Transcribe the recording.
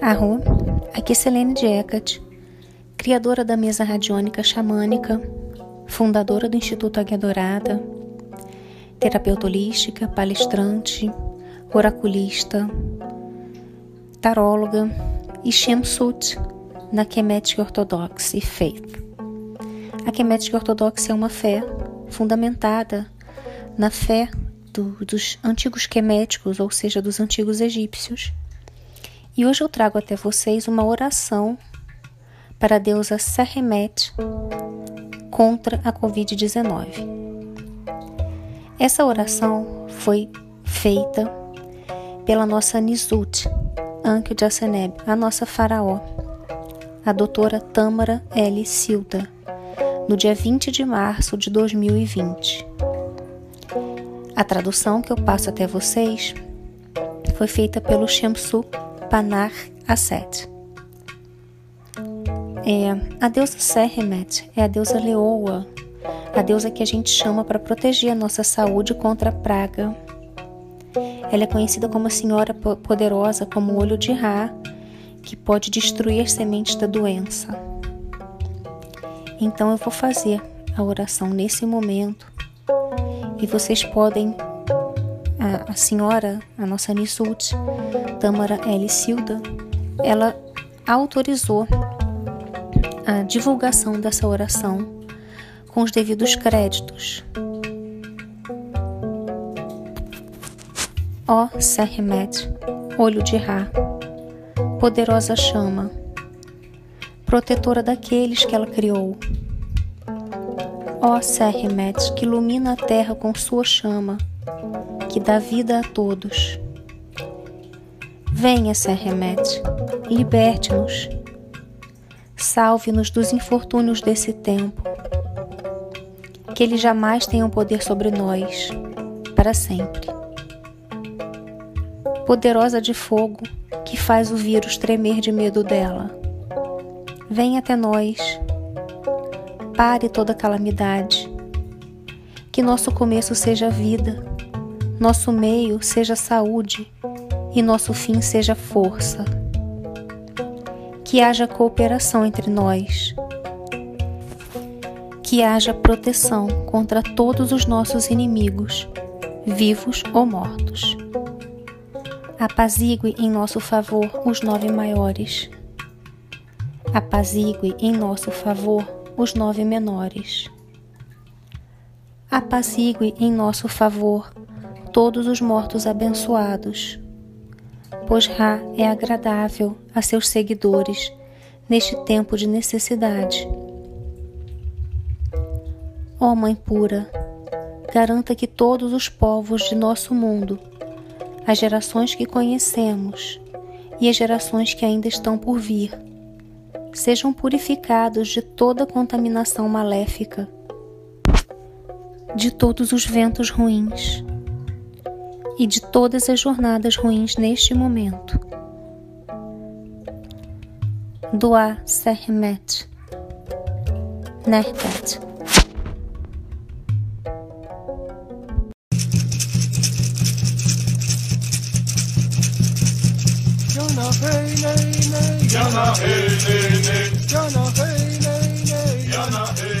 Arro, aqui é Selene de Hecate, criadora da mesa radiônica xamânica, fundadora do Instituto Águia Dourada, terapeuta holística, palestrante, oraculista, taróloga e Shemsut na Kemetic Orthodox Faith. A Kemetic Ortodoxa é uma fé fundamentada na fé do, dos antigos queméticos, ou seja, dos antigos egípcios. E hoje eu trago até vocês uma oração para a deusa Serremet contra a Covid-19. Essa oração foi feita pela nossa Nizut, Ankyo de a nossa faraó, a doutora Tâmara L. Silda no dia 20 de março de 2020. A tradução que eu passo até vocês foi feita pelo Shamsu Panar Asset. É, a deusa Serhemet é a deusa leoa, a deusa que a gente chama para proteger a nossa saúde contra a praga. Ela é conhecida como a Senhora Poderosa, como o olho de Ra, que pode destruir as sementes da doença. Então eu vou fazer a oração nesse momento e vocês podem, a, a senhora, a nossa Nisut, Tamara L. Silda, ela autorizou a divulgação dessa oração com os devidos créditos. Ó Serhemet, olho de Ra, poderosa chama, protetora daqueles que ela criou. Ó Serremet, que ilumina a terra com sua chama, que dá vida a todos. Venha, Serremet, liberte-nos, salve-nos dos infortúnios desse tempo, que ele jamais tenha um poder sobre nós, para sempre. Poderosa de fogo, que faz o vírus tremer de medo dela Venha até nós, pare toda calamidade, que nosso começo seja vida, nosso meio seja saúde e nosso fim seja força. Que haja cooperação entre nós, que haja proteção contra todos os nossos inimigos, vivos ou mortos. Apazigue em nosso favor os nove maiores apazigue em nosso favor os nove menores. Apazigue em nosso favor todos os mortos abençoados, pois Ra é agradável a seus seguidores neste tempo de necessidade. Ó Mãe pura, garanta que todos os povos de nosso mundo, as gerações que conhecemos e as gerações que ainda estão por vir, sejam purificados de toda contaminação maléfica, de todos os ventos ruins e de todas as jornadas ruins neste momento. Doa Sermet Nertet hey ney ney. Yana hey ney ney. Yana hey ney ney. Yana hey.